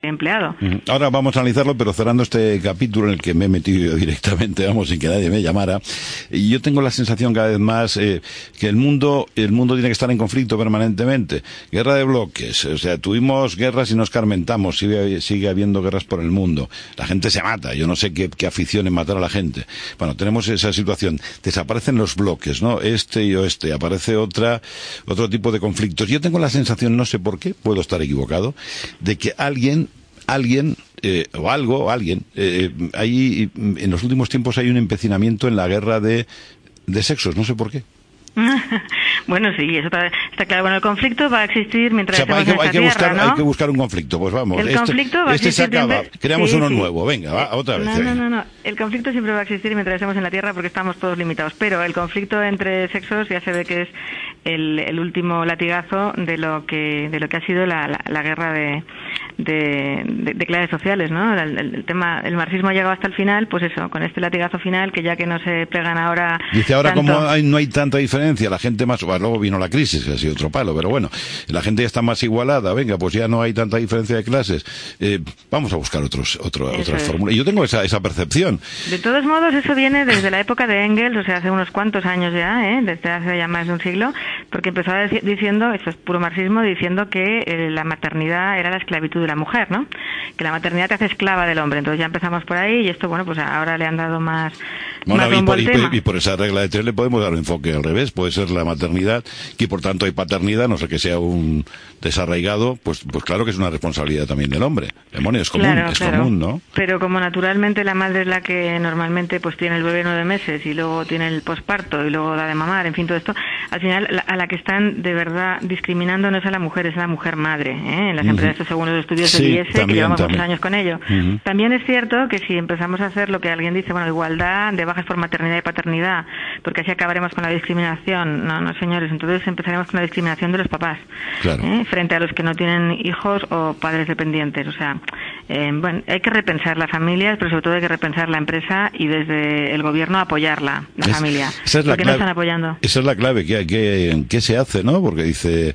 empleado. Ahora vamos a analizarlo, pero cerrando este capítulo en el que me he metido directamente, vamos, sin que nadie me llamara. Yo tengo la sensación cada vez más eh, que el mundo, el mundo tiene que estar en conflicto permanentemente. Guerra de bloques, o sea, tuvimos guerras y nos carmentamos, sigue, sigue habiendo guerras por el mundo. La gente se mata, yo no sé qué, qué afición en matar a la gente. Bueno, tenemos esa situación. Desaparecen los bloques, ¿no? Este y oeste, aparece otra, otro tipo de conflictos. Yo tengo la sensación, no sé por qué, puedo estar equivocado, de que alguien alguien eh, o algo o alguien eh, hay en los últimos tiempos hay un empecinamiento en la guerra de, de sexos no sé por qué bueno, sí, eso está, está claro. Bueno, el conflicto va a existir o mientras sea, hay, estemos que, en hay que buscar tierra, ¿no? hay que buscar un conflicto pues vamos El este, conflicto va a este se acaba siempre- creamos Sí, uno sí. nuevo venga va, otra vez No, no, no, no. El conflicto siempre va a existir mientras estemos en la Tierra porque estamos todos limitados. Pero el conflicto entre sexos ya se ve que es el, el último latigazo de lo que de lo que ha sido la, la- la guerra de, de, de- de clases sociales, ¿no? El, tema, el marxismo ha llegado hasta el final, pues eso, con este latigazo final que ya que no se plegan ahora. Dice ahora tanto- como hay- no hay tanta diferencia, la gente más, bueno, luego vino la crisis, que ha sido otro palo, pero bueno, la gente ya está más igualada, venga, pues ya no hay tanta diferencia de clases, eh, vamos a buscar otros, otro, otras fórmulas. Yo tengo esa, esa percepción. De todos modos, eso viene desde la época de Engels, o sea, hace unos cuantos años ya, ¿eh? desde hace ya más de un siglo, porque empezó diciendo, eso es puro marxismo, diciendo que eh, la maternidad era la esclavitud la mujer, ¿no? Que la maternidad te hace esclava del hombre. Entonces ya empezamos por ahí y esto, bueno, pues ahora le han dado más, Bueno, más y, por, al y tema. por- y por esa regla de tres le podemos dar un enfoque al revés. Puede ser la maternidad, que por tanto hay paternidad, no sé que sea un desarraigado, pues, pues claro que es una responsabilidad también del hombre. Demonio, es común, Claro, es claro. común, ¿no? Pero como naturalmente la madre es la que normalmente pues tiene el bebé nueve meses y luego tiene el posparto y luego da de mamar, en fin, todo esto, al final la- a la que están de verdad discriminando no es a la mujer, es a la mujer madre, ¿eh? en las empresas según los estudios Sí, del IES, que también, llevamos también. muchos años con ello. También es cierto que si empezamos a hacer lo que alguien dice, bueno, igualdad de bajas por maternidad y paternidad, porque así acabaremos con la discriminación, no, no señores, entonces empezaremos con la discriminación de los papás, Claro. ¿eh? frente a los que no tienen hijos o padres dependientes. O sea, eh, bueno, hay que repensar las familias, pero sobre todo hay que repensar la empresa y desde el gobierno apoyarla, la Es- familia. esa es la porque clave. no están apoyando. Esa es la clave, ¿qué, qué, qué se hace, no? Porque dice,